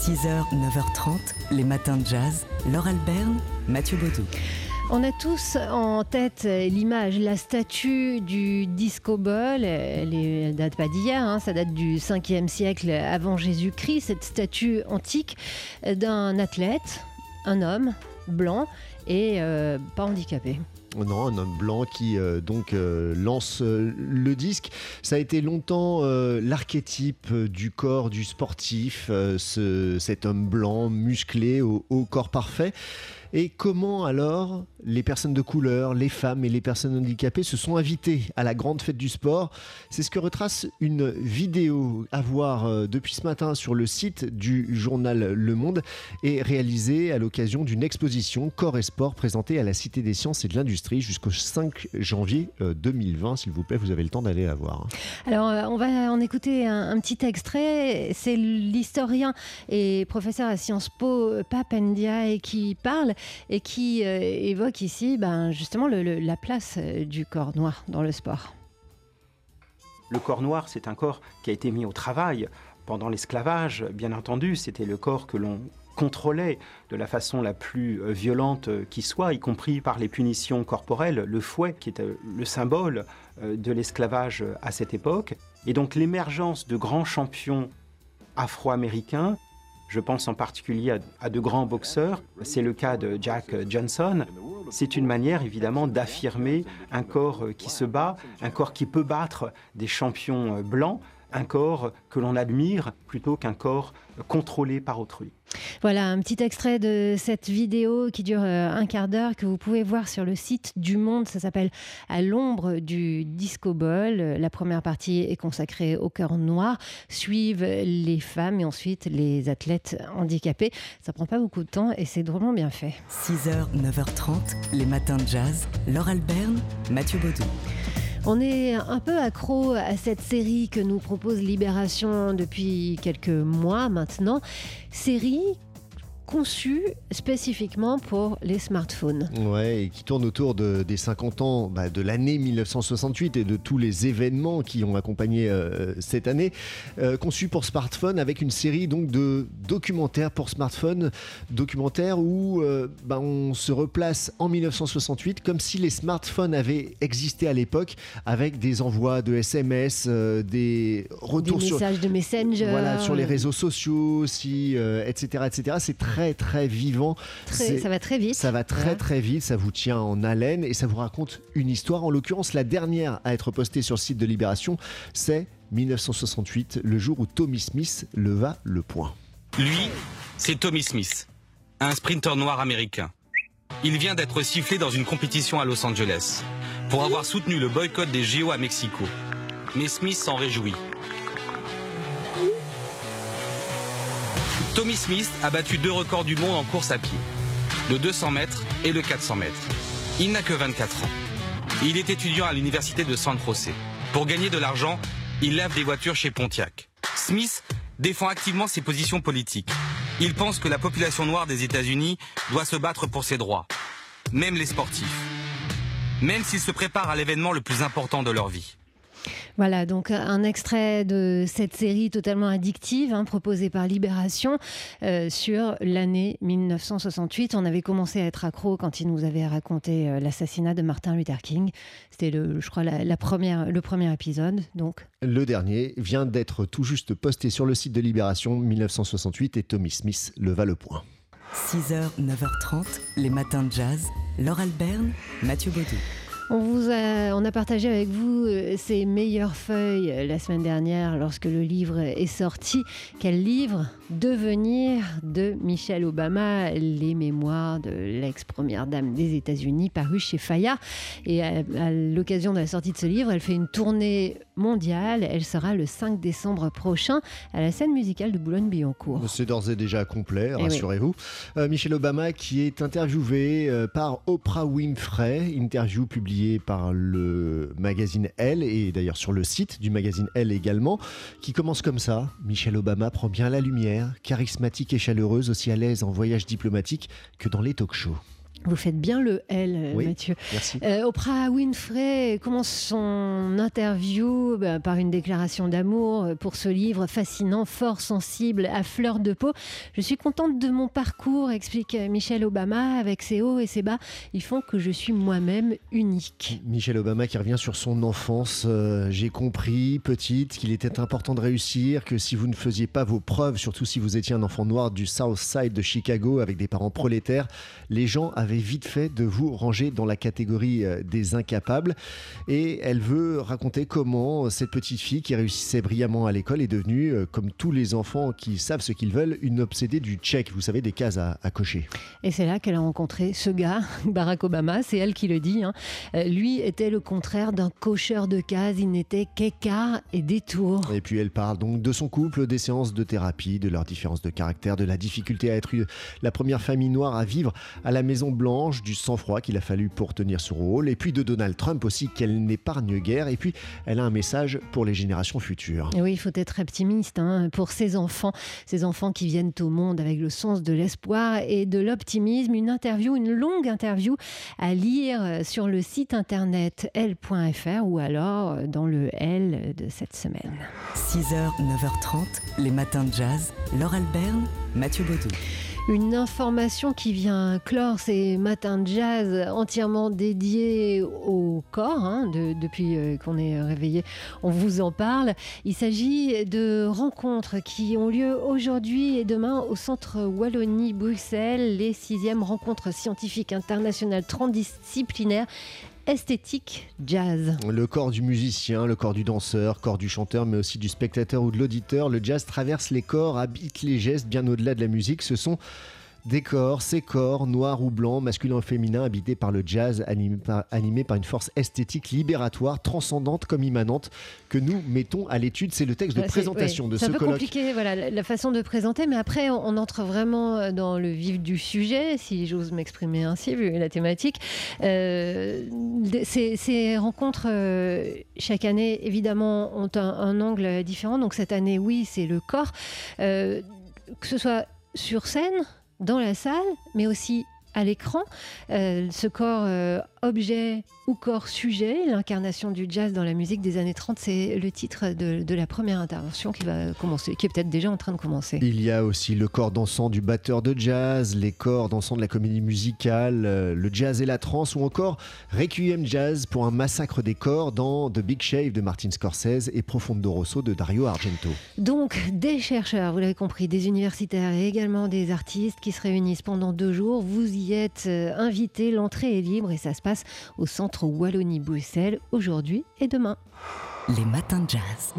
6h, 9h30, les matins de jazz. Laure Alberne, Mathieu Baudou. On a tous en tête l'image, la statue du disco ball. Elle, ne date pas d'hier, hein, ça date du 5e siècle avant Jésus-Christ. Cette statue antique d'un athlète, un homme blanc et euh, pas handicapé. Non, un homme blanc qui euh, donc euh, lance le disque. Ça a été longtemps l'archétype du corps du sportif, cet homme blanc, musclé, au corps parfait. Et comment alors les personnes de couleur, les femmes et les personnes handicapées se sont invitées à la grande fête du sport? C'est ce que retrace une vidéo à voir depuis ce matin sur le site du journal Le Monde et réalisée à l'occasion d'une exposition Corps et Sport présentée à la Cité des Sciences et de l'Industrie jusqu'au 5 janvier 2020. Euh, s'il vous plaît, vous avez le temps d'aller la voir. Alors, euh, on va en écouter un, petit extrait. C'est l'historien et professeur à Sciences Po, Papendia, qui parle et qui euh, évoque ici ben, justement la place du corps noir dans le sport. Le corps noir, c'est un corps qui a été mis au travail pendant l'esclavage, bien entendu, c'était le corps que l'on contrôlait de la façon la plus euh, violente qui soit, y compris par les punitions corporelles, le fouet, qui était le symbole de l'esclavage à cette époque. Et donc l'émergence de grands champions afro-américains je pense en particulier à, de grands boxeurs. C'est le cas de Jack Johnson. C'est une manière évidemment d'affirmer un corps qui se bat, un corps qui peut battre des champions blancs un corps que l'on admire plutôt qu'un corps contrôlé par autrui. Voilà un petit extrait de cette vidéo qui dure euh, un quart d'heure que vous pouvez voir sur le site du Monde. Ça s'appelle À l'ombre du disco ball. La première partie est consacrée au cœur noir. Suivent les femmes et ensuite les athlètes handicapés. Ça prend pas beaucoup de temps et c'est drôlement bien fait. 6h, 9h30, les matins de jazz. Laure Alberne, Mathieu Baudou. On est un peu accro à cette série que nous propose Libération depuis quelques mois maintenant. Série conçu spécifiquement pour les smartphones. Ouais, et qui tourne autour de, des 50 ans bah, de l'année 1968 et de tous les événements qui ont accompagné euh, cette année. Euh, conçu pour smartphone avec une série donc de documentaires pour smartphone, documentaires où euh, bah, on se replace en 1968 comme si les smartphones avaient existé à l'époque avec des envois de SMS, des retours des messages de Messenger, voilà, sur les réseaux sociaux aussi, etc., etc. C'est très très vivant. ça va très vite. Ça va très très vite, ça vous tient en haleine et ça vous raconte une histoire. En l'occurrence, la dernière à être postée sur le site de Libération, c'est 1968, le jour où Tommy Smith leva le poing. Lui, c'est Tommy Smith, un sprinter noir américain. Il vient d'être sifflé dans une compétition à Los Angeles pour avoir soutenu le boycott des JO à Mexico. Mais Smith s'en réjouit. Tommy Smith a battu deux records du monde en course à pied, le 200 mètres et le 400 mètres. Il n'a que 24 ans. Il est étudiant à l'université de San Jose. Pour gagner de l'argent, il lave des voitures chez Pontiac. Smith défend activement ses positions politiques. Il pense que la population noire des États-Unis doit se battre pour ses droits, même les sportifs, même s'ils se préparent à l'événement le plus important de leur vie. Voilà, donc un extrait de cette série totalement addictive hein, proposée par Libération euh, sur l'année 1968. On avait commencé à être accro quand il nous avait raconté euh, l'assassinat de Martin Luther King. C'était, le, je crois, la, première, le premier épisode. Donc. Le dernier vient d'être tout juste posté sur le site de Libération 1968 et Tommy Smith leva le point. 6h, 9h30, les matins de jazz. Laure Alberne, Mathieu Baudou. On, vous a, on a partagé avec vous euh, ces meilleures feuilles euh, la semaine dernière lorsque le livre est sorti. Quel livre Devenir de Michelle Obama, les mémoires de l'ex-première dame des États-Unis, paru chez Fayard. Et à, l'occasion de la sortie de ce livre, elle fait une tournée mondiale. Elle sera le 5 décembre prochain à la scène musicale de Boulogne-Billancourt. C'est d'ores et déjà complet, eh rassurez-vous. Euh, Michelle Obama qui est interviewée par Oprah Winfrey, interview publiée par le magazine Elle et d'ailleurs sur le site du magazine Elle également, qui commence comme ça. Michelle Obama prend bien la lumière, charismatique et chaleureuse, aussi à l'aise en voyage diplomatique que dans les talk shows. Vous faites bien le L, euh, Oui. Mathieu. Merci. Euh, Oprah Winfrey commence son interview bah, par une déclaration d'amour euh, pour ce livre fascinant, fort sensible, à fleur de peau. Je suis contente de mon parcours, explique Michelle Obama, avec ses hauts et ses bas. Ils font que je suis moi-même unique. Michelle Obama qui revient sur son enfance. Euh, J'ai compris, petite, qu'il était important de réussir, que si vous ne faisiez pas vos preuves, surtout si vous étiez un enfant noir du South Side de Chicago avec des parents prolétaires, les gens avaient vite fait de vous ranger dans la catégorie euh, des incapables. Et elle veut raconter comment euh, cette petite fille qui réussissait brillamment à l'école est devenue, euh, comme tous les enfants qui savent ce qu'ils veulent, une obsédée du check. Vous savez, des cases à, à cocher. Et c'est là qu'elle a rencontré ce gars, Barack Obama, c'est elle qui le dit. hein. Lui était le contraire d'un cocheur de cases, il n'était qu'écart et détour. Et puis elle parle donc de son couple, des séances de thérapie, de leurs différences de caractère, de la difficulté à être la première famille noire à vivre à la Maison Blanche, du sang-froid qu'il a fallu pour tenir ce rôle, et puis de Donald Trump aussi qu'elle n'épargne guère, et puis elle a un message pour les générations futures. Et oui, il faut être optimiste hein, pour ces enfants, ces enfants qui viennent au monde avec le sens de l'espoir et de l'optimisme. Une interview, une longue interview à lire sur le site internet l.fr ou alors dans le L de cette semaine. 6h, 9h30, les matins de jazz. Laure Alberne, Mathieu Baudou. Une information qui vient clore ces matins de jazz entièrement dédiés au corps. hein, de- depuis euh, qu'on est réveillé, on vous en parle. Il s'agit de rencontres qui ont lieu aujourd'hui et demain au centre Wallonie-Bruxelles, les sixièmes rencontres scientifiques internationales transdisciplinaires esthétique jazz. Le corps du musicien, le corps du danseur, corps du chanteur, mais aussi du spectateur ou de l'auditeur, le jazz traverse les corps, habite les gestes bien au-delà de la musique. Ce sont des corps, ces corps, noirs ou blancs, masculins ou féminins, habités par le jazz, animés par, une force esthétique libératoire, transcendante comme immanente, que nous mettons à l'étude. C'est le texte de c'est- présentation ouais, de C'est ce un peu colloque. compliqué, voilà, la- façon de présenter, mais après, on, on entre vraiment euh, dans le vif du sujet, si j'ose m'exprimer ainsi, vu la thématique. Euh, ces, ces rencontres, euh, chaque année, évidemment, ont un, un angle différent. Donc cette année, oui, c'est le corps. Euh, que ce soit sur scène, dans la salle, mais aussi à l'écran. Euh, ce corps euh, objet ou corps sujet, l'incarnation du jazz dans la musique des années 30, c'est le titre de, de la première intervention qui va commencer, qui est peut-être déjà en train de commencer. Il y a aussi le corps dansant du batteur de jazz, les corps dansants de la comédie musicale, euh, le jazz et la trance, ou encore Requiem Jazz pour un massacre des corps dans The Big Shave de Martin Scorsese et Profondo Rosso de Dario Argento. Donc, des chercheurs, vous l'avez compris, des universitaires et également des artistes qui se réunissent pendant deux jours. Vous y êtes euh, invités, l'entrée est libre et ça se passe au centre Wallonie-Bruxelles aujourd'hui et demain. Les matins de jazz.